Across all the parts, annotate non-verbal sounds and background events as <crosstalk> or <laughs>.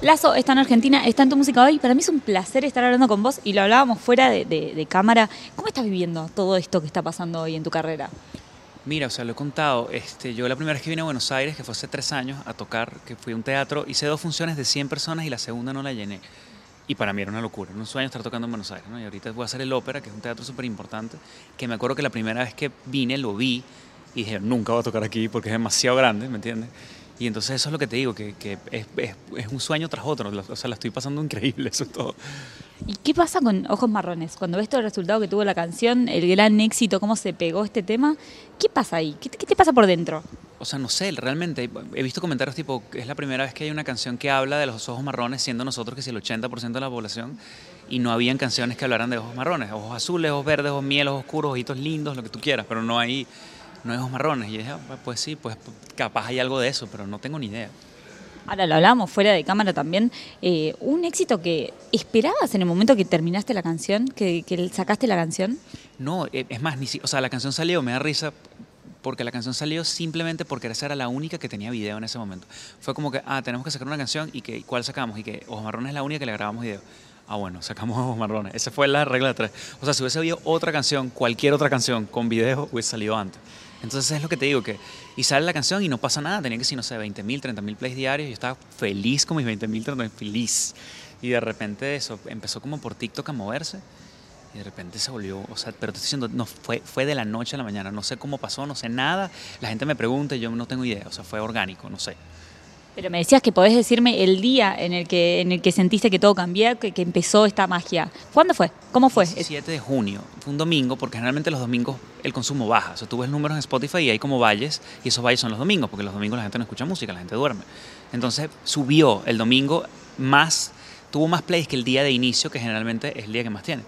Lazo está en Argentina, está en tu música hoy. Para mí es un placer estar hablando con vos y lo hablábamos fuera de, de- de cámara. ¿Cómo estás viviendo todo esto que está pasando hoy en tu carrera? Mira, o sea, lo he contado. Este, yo la primera vez que vine a Buenos Aires, que fue hace tres años, a tocar, que fui a un teatro, hice dos funciones de 100 personas y la segunda no la llené. Y para mí era una locura, era un sueño estar tocando en Buenos Aires. ¿no? Y ahorita voy a hacer el ópera, que es un teatro súper importante, que me acuerdo que la primera vez que vine lo vi y dije, nunca voy a tocar aquí porque es demasiado grande, ¿me entiendes? Y entonces eso es lo que te digo, que, que es, es- es un sueño tras otro. O sea, la estoy pasando increíble, <laughs> eso es todo. ¿Y qué pasa con Ojos Marrones? Cuando ves todo el resultado que tuvo la canción, el gran éxito, cómo se pegó este tema, ¿qué pasa ahí? ¿Qué, te- qué te pasa por dentro? O sea, no sé, realmente he visto comentarios tipo, es la primera vez que hay una canción que habla de los ojos marrones, siendo nosotros que si el 80% de la población, y no habían canciones que hablaran de ojos marrones, ojos azules, ojos verdes, ojos miel, ojos oscuros, ojitos lindos, lo que tú quieras, pero no hay, ojos marrones. Y dije, ah, pues sí, pues capaz hay algo de eso, pero no tengo ni idea. Ahora lo hablábamos fuera de cámara también. eh, un éxito que esperabas en el momento que terminaste la canción, que, que sacaste la canción. No, e- es más, ni si- o sea, la canción salió, me da risa porque la canción salió simplemente porque esa era la única que tenía video en ese momento. Fue como que, ah, tenemos que sacar una canción y que, ¿cuál sacamos? Y que Ojos Marrones es la única que le grabamos video. Ah, bueno, sacamos <laughs> Ojos Marrones. Esa fue la regla de tres. O sea, si hubiese habido otra canción, cualquier otra canción con video, hubiese salido antes. Entonces es lo que te digo, que y sale la canción y no pasa nada. Tenía que ser, no sé, 20 mil, 30 mil plays diarios. Yo estaba feliz con mis 20 mil, 30 mil, feliz. Y de repente eso empezó como por TikTok a moverse. Y de repente se volvió, o sea, pero te estoy diciendo, no, fue, fue de la noche a la mañana, no sé cómo pasó, no sé nada. La gente me pregunta y yo no tengo idea, o sea, fue orgánico, no sé. Pero me decías que podés decirme el día en el que, en el que sentiste que todo cambió, que, que empezó esta magia. ¿Cuándo fue? ¿Cómo fue? 7 de junio, fue un domingo, porque generalmente los domingos el consumo baja. O sea, tú ves números en Spotify y hay como valles, y esos valles son los domingos, porque los domingos la gente no escucha música, la gente duerme. Entonces subió el domingo más, tuvo más plays que el día de inicio, que generalmente es el día que más tiene.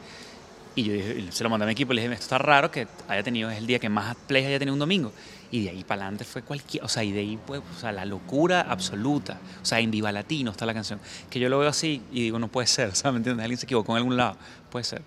Y yo se lo mandé a mi equipo y le dije, esto está raro que haya tenido, es el día que más plays haya tenido un domingo. Y de ahí para adelante fue cualquier, o sea, y de ahí fue, o sea, la locura absoluta. O sea, en Viva Latino está la canción. Que yo lo veo así y digo, no puede ser, <laughs> o sea, ¿me entiendes? Alguien se equivocó en algún lado, puede ser.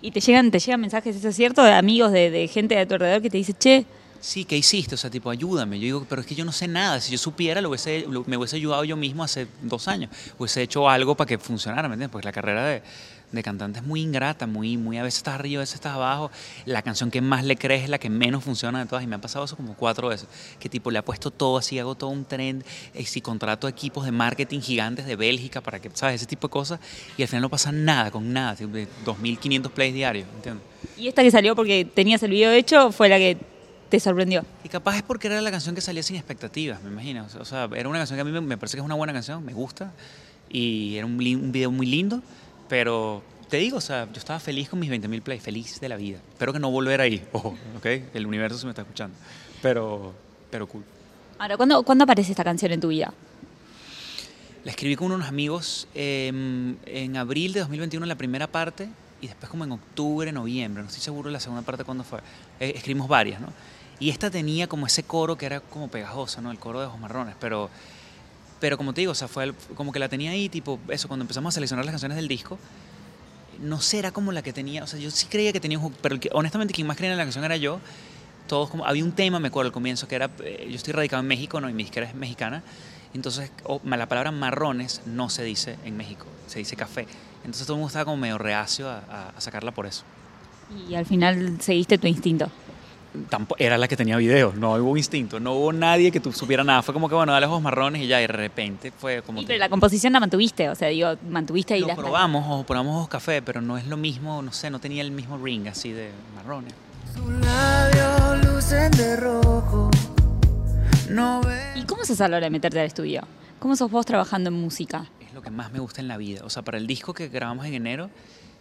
Y te llegan, te llegan mensajes, ¿eso es cierto? De amigos, de, de gente de tu alrededor que te dice, che, Sí, ¿qué hiciste? O sea, tipo, ayúdame. Yo digo, pero es que yo no sé nada. Si yo supiera, lo hubiese, lo- me hubiese ayudado yo mismo hace dos años. Hubiese hecho algo para que funcionara, ¿me entiendes? Porque la carrera de, de cantante es muy ingrata, muy, muy a veces estás arriba, a veces estás abajo. La canción que más le crees es la que menos funciona de todas. Y me ha pasado eso como cuatro veces. Que tipo, le apuesto todo así, hago todo un trend. Y si contrato equipos de marketing gigantes de Bélgica para que, ¿sabes? Ese tipo de cosas. Y al final no pasa nada con nada. tipo, de 2.500 plays diarios, ¿entiendes? y esta que salió porque tenías el video hecho fue la que te sorprendió. Y capaz es porque era la canción que salía sin expectativas, me imagino. O sea, era una canción que a mí me, me parece que es una buena canción, me gusta. Y era un, un video muy lindo. Pero te digo, o sea, yo estaba feliz con mis 20.000 plays, feliz de la vida. Espero que no volver ahí, <laughs> ojo, ¿ok? El universo se me está escuchando. Pero, pero cool. Ahora, ¿cuándo, ¿cuándo aparece esta canción en tu vida? La escribí con unos amigos eh, en abril de 2021 la primera parte y después como en octubre, noviembre, no estoy seguro de la segunda parte cuándo fue. Eh, escribimos varias, ¿no? Y esta tenía como ese coro que era como pegajoso, ¿no? El coro de Ojos Marrones, pero, pero como te digo, o sea, fue como que la tenía ahí, tipo, eso, cuando empezamos a seleccionar las canciones del disco, no sé, como la que tenía, o sea, yo sí creía que tenía un pero honestamente quien más creía en la canción era yo. Todos había un tema, me acuerdo al comienzo, que era, eh, yo estoy radicado en México, ¿no? Y mi disquera es mexicana, entonces o- ma- la palabra marrones no se dice en México, se dice café. Entonces todo el mundo estaba como medio reacio a- a sacarla por eso. Y al final seguiste tu instinto. Era la que tenía video, no hubo instinto, no hubo nadie que tú supiera nada. Fue como que, bueno, dale ojos marrones y ya, y de repente fue como Y, que... pero la composición la mantuviste, o sea, digo, mantuviste ahí Lo las probamos, o probamos ojos café, pero no es lo mismo, no sé, no tenía el mismo ring así de marrones. Tus labios lucen de rojo. No ve. ¿Y cómo a la hora de meterte al estudio? ¿Cómo sos vos trabajando en música? Es lo que más me gusta en la vida. O sea, para el disco que grabamos en enero,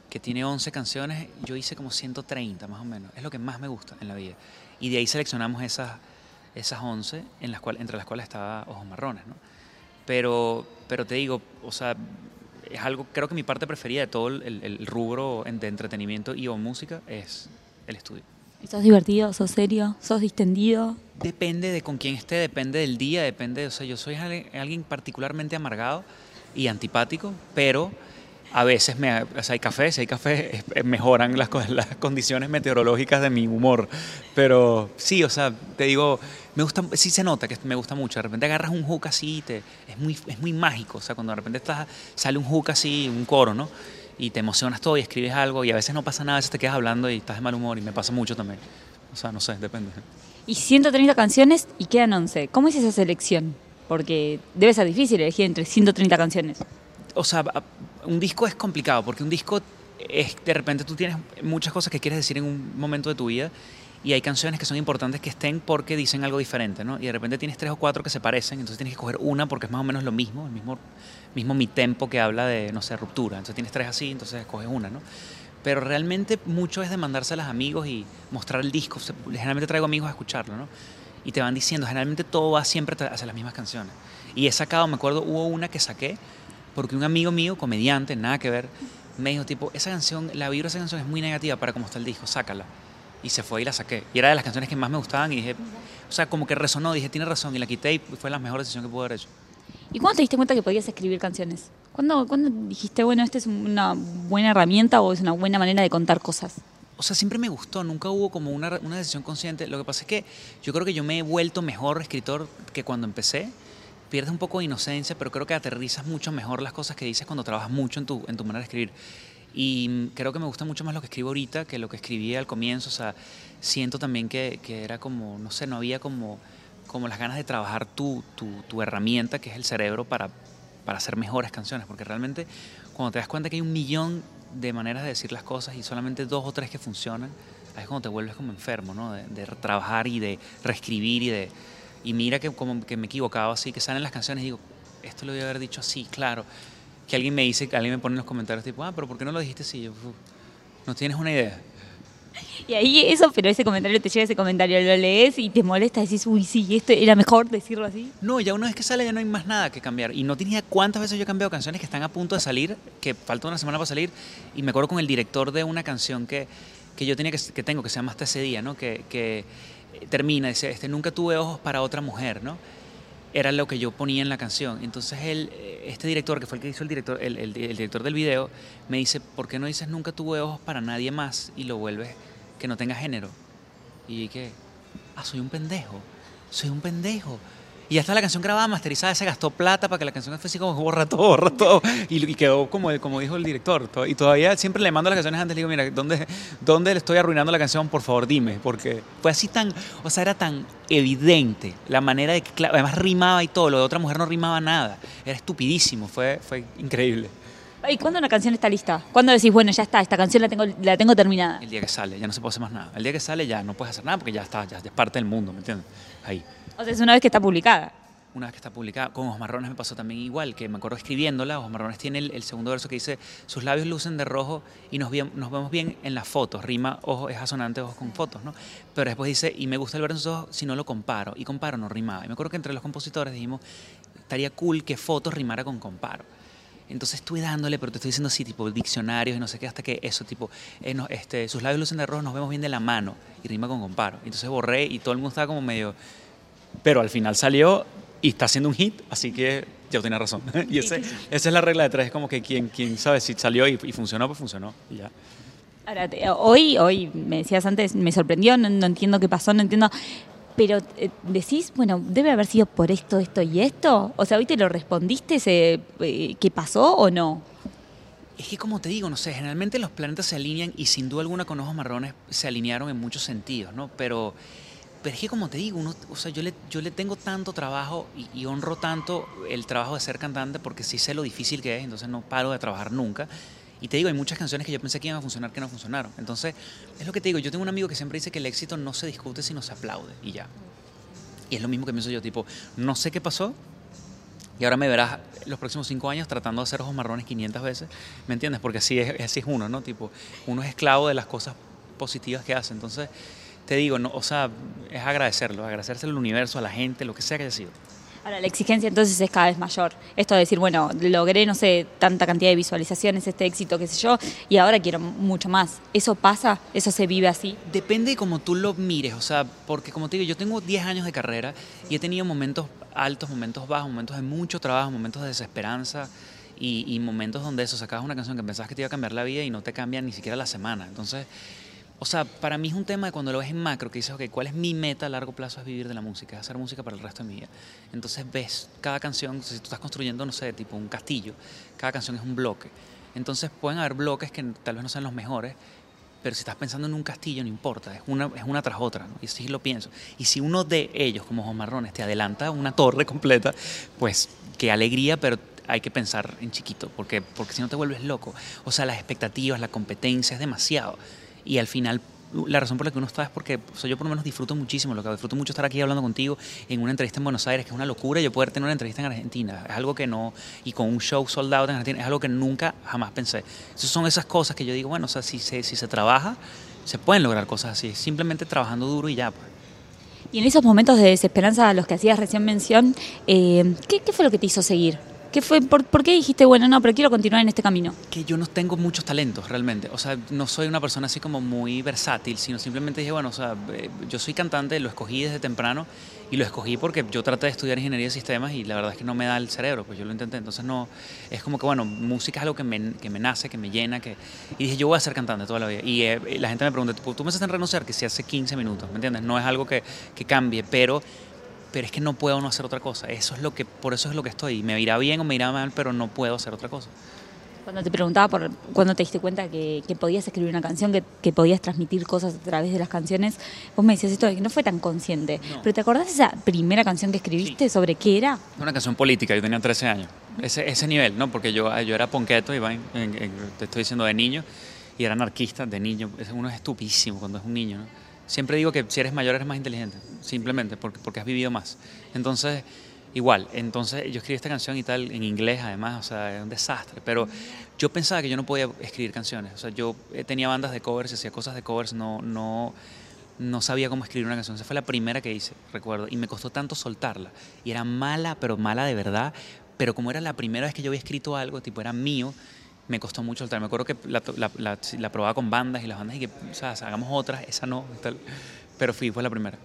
que tiene 11 canciones, yo hice como 130 más o menos. Es lo que más me gusta en la vida. Y de ahí seleccionamos esas, esas 11, en las cuales, entre las cuales estaba Ojos Marrones, ¿no? Pero, pero te digo, o sea, es algo, creo que mi parte preferida de todo el, el- rubro de entretenimiento y o música es el estudio. ¿Y ¿Sos divertido? ¿Sos serio? ¿Sos distendido? Depende de con quién esté, depende del día, depende, o sea, yo soy alguien particularmente amargado y antipático, pero A veces me, o sea, hay café, si hay café, es- mejoran las, <laughs> las condiciones meteorológicas de mi humor. Pero sí, o sea, te digo, me gusta, sí se nota que me gusta mucho. De repente agarras un hook así, y te, es, muy, es muy mágico. O sea, cuando de repente estás, sale un hook así, un coro, ¿no? Y te emocionas todo y escribes algo y a veces no pasa nada, a veces te quedas hablando y estás de mal humor y me pasa mucho también. O sea, no sé, depende. Y 130 canciones y quedan 11. ¿Cómo es esa selección? Porque debe ser difícil elegir entre 130 canciones. o sea, un disco es complicado porque un disco es de repente tú tienes muchas cosas que quieres decir en un momento de tu vida y hay canciones que son importantes que estén porque dicen algo diferente, ¿no? Y de repente tienes tres o cuatro que se parecen, entonces tienes que coger una porque es más o menos lo mismo, el mismo, mismo mi tempo que habla de, no sé, ruptura. Entonces tienes tres así, entonces escoges una, ¿no? Pero realmente mucho es de mandárselas a amigos y mostrar el disco. Generalmente traigo amigos a escucharlo, ¿no? Y te van diciendo, generalmente todo va siempre hacia las mismas canciones. Y he sacado, me acuerdo, hubo una que saqué porque un amigo mío, comediante, nada que ver, me dijo, tipo, esa canción, la vibra de esa canción es muy negativa para cómo está el disco, sácala. Y se fue y la saqué. Y era de las canciones que más me gustaban y dije, o sea, como que resonó, dije, tiene razón, y la quité y fue la mejor decisión que pude haber hecho. ¿Y cuándo te diste cuenta que podías escribir canciones? ¿Cuándo, cuándo dijiste, bueno, esta es una buena herramienta o es una buena manera de contar cosas? O sea, siempre me gustó, nunca hubo como una, una decisión consciente. Lo que pasa es que yo creo que yo me he vuelto mejor escritor que cuando empecé. Pierdes un poco de inocencia, pero creo que aterrizas mucho mejor las cosas que dices cuando trabajas mucho en tu, en tu manera de escribir. Y mm, creo que me gusta mucho más lo que escribo ahorita que lo que escribí al comienzo. O sea, siento también que, que era como, no sé, no había como, como las ganas de trabajar tu, tu, tu herramienta, que es el cerebro, para, para hacer mejores canciones. Porque realmente cuando te das cuenta que hay un millón de maneras de decir las cosas y solamente dos o tres que funcionan, ahí es cuando te vuelves como enfermo, ¿no? De, de trabajar y de reescribir y de... Y mira que como que me he equivocado así, que salen las canciones y digo, esto lo debía haber dicho así, claro. Que alguien me dice, alguien me pone en los comentarios tipo, ah, pero ¿por qué no lo dijiste así? Yo, "Uf, no tienes una idea. Y ahí eso, pero ese comentario te llega ese comentario, lo lees y te molesta, decís, uy, sí, esto era mejor decirlo así. No, ya una vez que sale ya no hay más nada que cambiar. Y no tenía cuántas veces yo he cambiado canciones que están a punto de salir, que falta una semana para salir. Y me acuerdo con el director de una canción que, que yo tenía que, que tengo, que se llama Hasta ese día, ¿no? Que, que termina, dice, este, nunca tuve ojos para otra mujer, ¿no? Era lo que yo ponía en la canción. Entonces él, eh, este director, que fue el que hizo el director, el, director del video, me dice, ¿por qué no dices nunca tuve ojos para nadie más y lo vuelves que no tenga género? Y que, ah, soy un pendejo, soy un pendejo. Y ya está la canción grabada, masterizada, se gastó plata para que la canción fuese como borra todo, borra todo. Y, quedó como, como dijo el director. to- Y todavía siempre le mando las canciones antes, le digo, mira, ¿dónde, ¿dónde le estoy arruinando la canción? Por favor, dime. Porque fue así tan, o sea, era tan evidente la manera de que, además rimaba y todo, lo de otra mujer no rimaba nada. Era estupidísimo, fue, fue increíble. ¿Y cuándo una canción está lista? ¿Cuándo decís, bueno, ya está, esta canción la tengo, la tengo terminada? El día que sale, ya no se puede hacer más nada. El día que sale ya no puedes hacer nada porque ya está, ya es parte del mundo, ¿me entiendes? Ahí. O sea, es una vez que está publicada. una vez que está publicada. Con Ojos Marrones me pasó también igual, que me acuerdo escribiéndola. Ojos Marrones tiene el, el segundo verso que dice: Sus labios lucen de rojo y nos, bien- nos vemos bien en las fotos. Rima, ojo, es asonante, ojos con fotos, ¿no? Pero después dice: Y me gusta el ver en sus ojos si no lo comparo. Y comparo no rimaba. Y me acuerdo que entre los compositores dijimos: Estaría cool que fotos rimara con comparo. Entonces estuve dándole, pero te estoy diciendo así, tipo diccionarios y no sé qué, hasta que eso, tipo, eh, no, este, sus labios lucen de rojo, nos vemos bien de la mano y rima con comparo. Entonces borré y todo el mundo estaba como medio, pero al final salió y está haciendo un hit, así que ya tenía razón. <laughs> y ese- <laughs> esa es la regla de tres, es como que quien, quien sabe si salió y, y funcionó, pues funcionó. Y ya. Ahora, hoy, hoy, me decías antes, me sorprendió, no, no entiendo qué pasó, no entiendo. Pero eh, decís, bueno, debe haber sido por esto, esto y esto. O sea, hoy te lo respondiste, ese, eh, ¿qué pasó o no? Es que como te digo, no sé, generalmente los planetas se alinean y sin duda alguna con ojos marrones se alinearon en muchos sentidos, ¿no? Pero, es que como te digo, uno, o sea, yo le, yo le tengo tanto trabajo y honro tanto el trabajo de ser cantante porque sí sé lo difícil que es, entonces no paro de trabajar nunca. Y te digo, hay muchas canciones que yo pensé que iban a funcionar que no funcionaron. Entonces, es lo que te digo, yo tengo un amigo que siempre dice que el éxito no se discute sino se aplaude y ya. Y es lo mismo que pienso yo, tipo, no sé qué pasó, y ahora me verás los próximos cinco años tratando de hacer ojos marrones 500 veces, ¿me entiendes? Porque así es, así es uno, ¿no? Tipo, uno es esclavo de las cosas positivas que hace. Entonces, te digo, no, o sea, es agradecerlo, agradecérselo al universo, a la gente, lo que sea que haya sido. Ahora, la exigencia entonces es cada vez mayor. Esto de decir, bueno, logré, no sé, tanta cantidad de visualizaciones, este éxito, qué sé yo, y ahora quiero mucho más. ¿Eso pasa? ¿Eso se vive así? Depende de cómo tú lo mires, o sea, porque como te digo, yo tengo 10 años de carrera y he tenido momentos altos, momentos bajos, momentos de mucho trabajo, momentos de desesperanza Y, y momentos donde eso, sacabas una canción que pensabas que te iba a cambiar la vida y no te cambia ni siquiera la semana. Entonces, o sea, para mí es un tema de cuando lo ves en macro, que dices, ok, ¿cuál es mi meta a largo plazo? Es vivir de la música, es hacer música para el resto de mi vida. Entonces ves cada canción, si tú estás construyendo, no sé, tipo un castillo, cada canción es un bloque. Entonces pueden haber bloques que tal vez no sean los mejores, pero si estás pensando en un castillo, no importa, es una, es una tras otra, y así lo pienso. Y si uno de ellos, como Ojos Marrones, te adelanta una torre completa, pues qué alegría, pero hay que pensar en chiquito, porque, porque si no te vuelves loco. O sea, las expectativas, la competencia es demasiado. Y al final la razón por la que uno está es porque yo por lo menos disfruto muchísimo, lo que disfruto mucho estar aquí hablando contigo en una entrevista en Buenos Aires, que es una locura, yo poder tener una entrevista en Argentina, es algo que no, y con un show soldado en Argentina, es algo que nunca jamás pensé. Esas son esas cosas que yo digo, bueno, o sea, si se, si se trabaja, se pueden lograr cosas así, simplemente trabajando duro y ya. Pues. Y en esos momentos de desesperanza a los que hacías recién mención, eh, ¿qué, ¿qué fue lo que te hizo seguir? ¿Qué fue, por, por, qué dijiste, bueno, no, pero quiero continuar en este camino? Que yo no tengo muchos talentos realmente. O sea, no soy una persona así como muy versátil, sino simplemente dije, bueno, o sea, eh, yo soy cantante, lo escogí desde temprano y lo escogí porque yo traté de estudiar ingeniería de sistemas y la verdad es que no me da el cerebro, pues yo lo intenté. Entonces, no, es como que, bueno, música es algo que me, que me nace, que me llena, que... Y dije, yo voy a ser cantante toda la vida. Y eh, la gente me pregunta, tú me haces en renunciar, que si hace 15 minutos, ¿me entiendes? No es algo que, que cambie, pero pero es que no puedo no hacer otra cosa. Eso es lo que, por eso es lo que estoy. Me irá bien o me irá mal, pero no puedo hacer otra cosa. Cuando te preguntaba por cuando te diste cuenta que, que podías escribir una canción, que, que, podías transmitir cosas a través de las canciones, vos me decías esto de que no fue tan consciente. No. Pero ¿te acordás de esa primera canción que escribiste? Sí. ¿Sobre qué era? Una canción política, yo tenía 13 años. Ese, ese nivel, ¿no? Porque yo, yo era ponqueto, Iván, en, en, te estoy diciendo de niño, y era anarquista de niño. Uno es estupísimo cuando es un niño, ¿no? Siempre digo que si eres mayor eres más inteligente, simplemente porque, porque has vivido más. Entonces, igual, entonces yo escribí esta canción y tal, en inglés además, o sea, es un desastre, pero yo pensaba que yo no podía escribir canciones, o sea, yo tenía bandas de covers, hacía cosas de covers, no, no, no sabía cómo escribir una canción, esa fue la primera que hice, recuerdo, y me costó tanto soltarla, y era mala, pero mala de verdad, pero como era la primera vez que yo había escrito algo, tipo, era mío, me costó mucho soltar. Me acuerdo que la, la, la, la, probaba con bandas y las bandas y que, o sea, hagamos otras, esa no, tal. pero fui, fue la primera.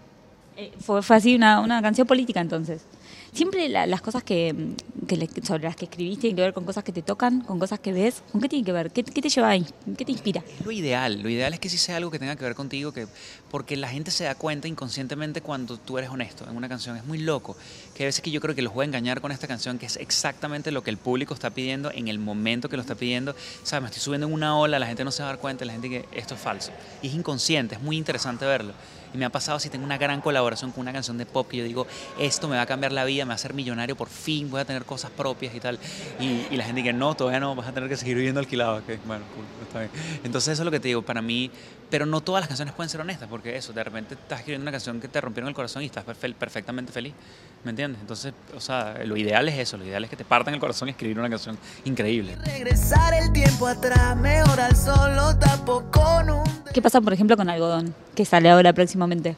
Eh, fue, fue así una, una canción política entonces. Siempre la, las cosas que, que le, sobre las que escribiste tienen que ver con cosas que te tocan, con cosas que ves. ¿Con qué tiene que ver? ¿Qué, qué te lleva ahí? ¿Qué te inspira? Lo ideal. Lo ideal es que sí sea algo que tenga que ver contigo, que, porque la gente se da cuenta inconscientemente cuando tú eres honesto en una canción. Es muy loco. Que a veces que yo creo que los voy a engañar con esta canción, que es exactamente lo que el público está pidiendo en el momento que lo está pidiendo. ¿Sabes? Me estoy subiendo en una ola, la gente no se va a dar cuenta, la gente que esto es falso. Y es inconsciente, es muy interesante verlo. Y me ha pasado si tengo una gran colaboración con una canción de pop que yo digo, esto me va a cambiar la vida, me va a hacer millonario por fin, voy a tener cosas propias y tal. Y, y la gente dice, no, todavía no, vas a tener que seguir viviendo alquilado. Okay, bueno, cool, está bien. Entonces eso es lo que te digo, para mí, pero no todas las canciones pueden ser honestas, porque eso, de repente estás escribiendo una canción que te rompieron el corazón y estás perfectamente feliz. ¿Me entiendes? Entonces, o sea, lo ideal es eso, lo ideal es que te partan el corazón y escribir una canción increíble. Regresar el tiempo atrás, mejor al solo tapo con un... ¿Qué pasa, por ejemplo, con Algodón, que sale ahora próximamente?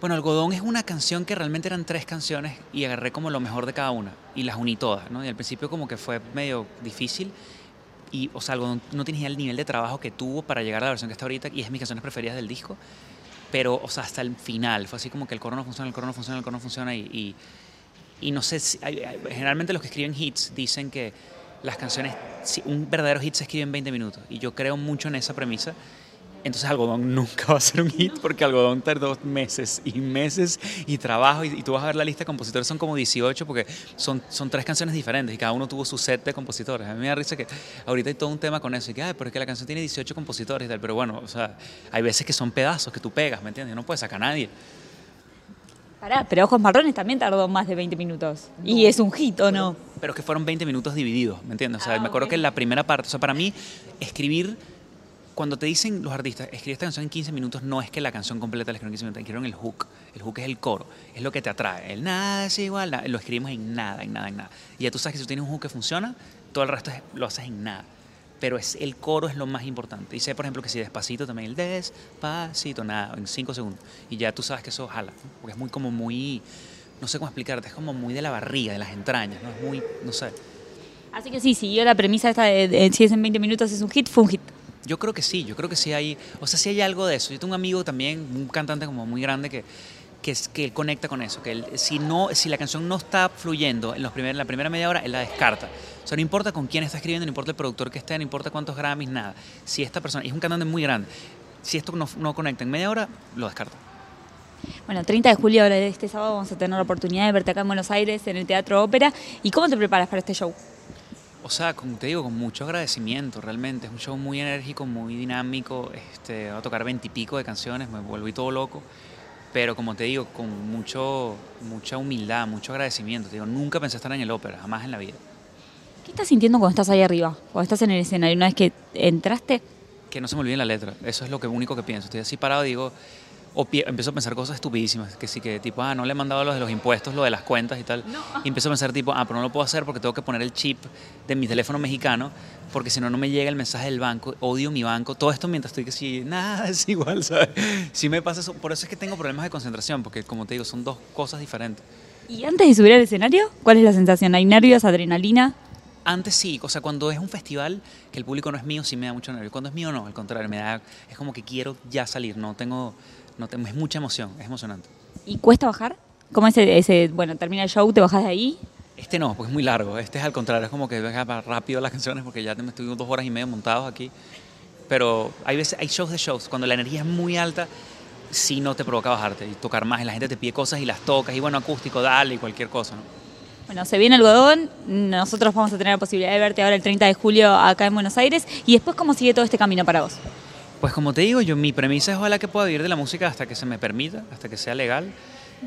Bueno, Algodón es una canción que realmente eran tres canciones y agarré como lo mejor de cada una y las uní todas, ¿no? Y al principio como que fue medio difícil y, o sea, Algodón no tenía el nivel de trabajo que tuvo para llegar a la versión que está ahorita y es mis canciones preferidas del disco, pero, o sea, hasta el final fue así como que el coro no funciona, el coro no funciona, el coro no funciona y, y, y no sé, si, generalmente los que escriben hits dicen que las canciones, un verdadero hit se escribe en 20 minutos y yo creo mucho en esa premisa entonces Algodón nunca va a ser un hit porque Algodón tardó meses y meses y trabajo y, y, tú vas a ver la lista de compositores son como 18 porque son, son tres canciones diferentes y cada uno tuvo su set de compositores. A mí me da risa que ahorita hay todo un tema con eso y que, ay, pero es que la canción tiene 18 compositores y tal, pero bueno, o sea, hay veces que son pedazos que tú pegas, ¿me entiendes? No puedes sacar a nadie. Pará, pero Ojos Marrones también tardó más de 20 minutos. No, y es un hit, ¿o no? Pero, es que fueron 20 minutos divididos, ¿me entiendes? O sea, ah, me acuerdo okay. que la primera parte, o sea, para mí, escribir cuando te dicen los artistas, escribe esta canción en 15 minutos, no es que la canción completa la escribieron en 15 minutos, escribieron el hook. El hook es el coro, es lo que te atrae. El nada es igual, nada, lo escribimos en nada, en nada, en nada. Y ya tú sabes que si tú tienes un hook que funciona, todo el resto es, lo haces en nada. Pero es, el coro es lo más importante. Y sé, por ejemplo, que si despacito también, el despacito, nada, en 5 segundos. Y ya tú sabes que eso jala, porque es muy como muy, no sé cómo explicarte, es como muy de la barriga, de las entrañas, ¿no? Es muy, no sé. Así que sí, siguió la premisa esta de, de, de si es en 20 minutos es un hit, fue un hit. Yo creo que sí, yo creo que sí hay, o sea, sí hay algo de eso. Yo tengo un amigo también, un cantante como muy grande que, que, que él conecta con eso, que él, si, no, si la canción no está fluyendo en, los primer, en la primera media hora, él la descarta. O sea, no importa con quién está escribiendo, no importa el productor que esté, no importa cuántos Grammys, nada. Si esta persona, es un cantante muy grande, si esto no, no conecta en media hora, lo descarto. Bueno, 30 de julio de este sábado vamos a tener la oportunidad de verte acá en Buenos Aires, en el Teatro Ópera. ¿Y cómo te preparas para este show? O sea, como te digo, con mucho agradecimiento, realmente. Es un show muy enérgico, muy dinámico. Este, va a tocar veintipico de canciones, me volví todo loco. Pero como te digo, con mucho, mucha humildad, mucho agradecimiento. Te digo, nunca pensé estar en el ópera, jamás en la vida. ¿Qué estás sintiendo cuando estás ahí arriba? Cuando estás en el escenario, una vez que entraste. Que no se me olvide la letra. Eso es lo que único que pienso. Estoy así parado y digo, o pie- empiezo a pensar cosas estupidísimas, que sí, que tipo, ah, no le he mandado lo de los impuestos, lo de las cuentas y tal. Y empiezo a pensar tipo, ah, pero no lo puedo hacer porque tengo que poner el chip de mi teléfono mexicano, porque si no, no me llega el mensaje del banco, odio mi banco. Todo esto mientras estoy que sí, nada, es igual, ¿sabes? <laughs> Sí me pasa eso, por eso es que tengo problemas de concentración, porque como te digo, son dos cosas diferentes. ¿Y antes de subir al escenario, cuál es la sensación? ¿Hay nervios, adrenalina? Antes sí, o sea, cuando es un festival que el público no es mío, sí me da mucho nervio. Cuando es mío, no, al contrario, me da, es como que quiero ya salir, no tengo, no tengo, es mucha emoción, es emocionante. ¿Y cuesta bajar? ¿Cómo es ese, bueno, termina el show, te bajas de ahí? Este no, porque es muy largo. Este es al contrario, es como que venga más rápido las canciones porque ya me estoy dos horas y media montados aquí. Pero hay veces, hay shows de shows. Cuando la energía es muy alta, sí no te provoca bajarte y tocar más. Y la gente te pide cosas y las tocas. Y bueno, acústico, dale y cualquier cosa, ¿no? Bueno, se viene algodón, nosotros vamos a tener la posibilidad de verte ahora el 30 de julio acá en Buenos Aires. ¿Y después cómo sigue todo este camino para vos? Pues como te digo, yo mi premisa es ojalá que pueda vivir de la música hasta que se me permita, hasta que sea legal.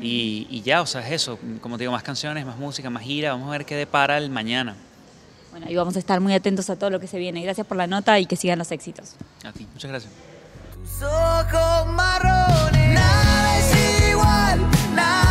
Y, ya, o sea, es eso. Como te digo, más canciones, más música, más gira. Vamos a ver qué depara el mañana. Bueno, y vamos a estar muy atentos a todo lo que se viene. Gracias por la nota y que sigan los éxitos. A ti, muchas gracias. Tus ojos marrones, nada nada.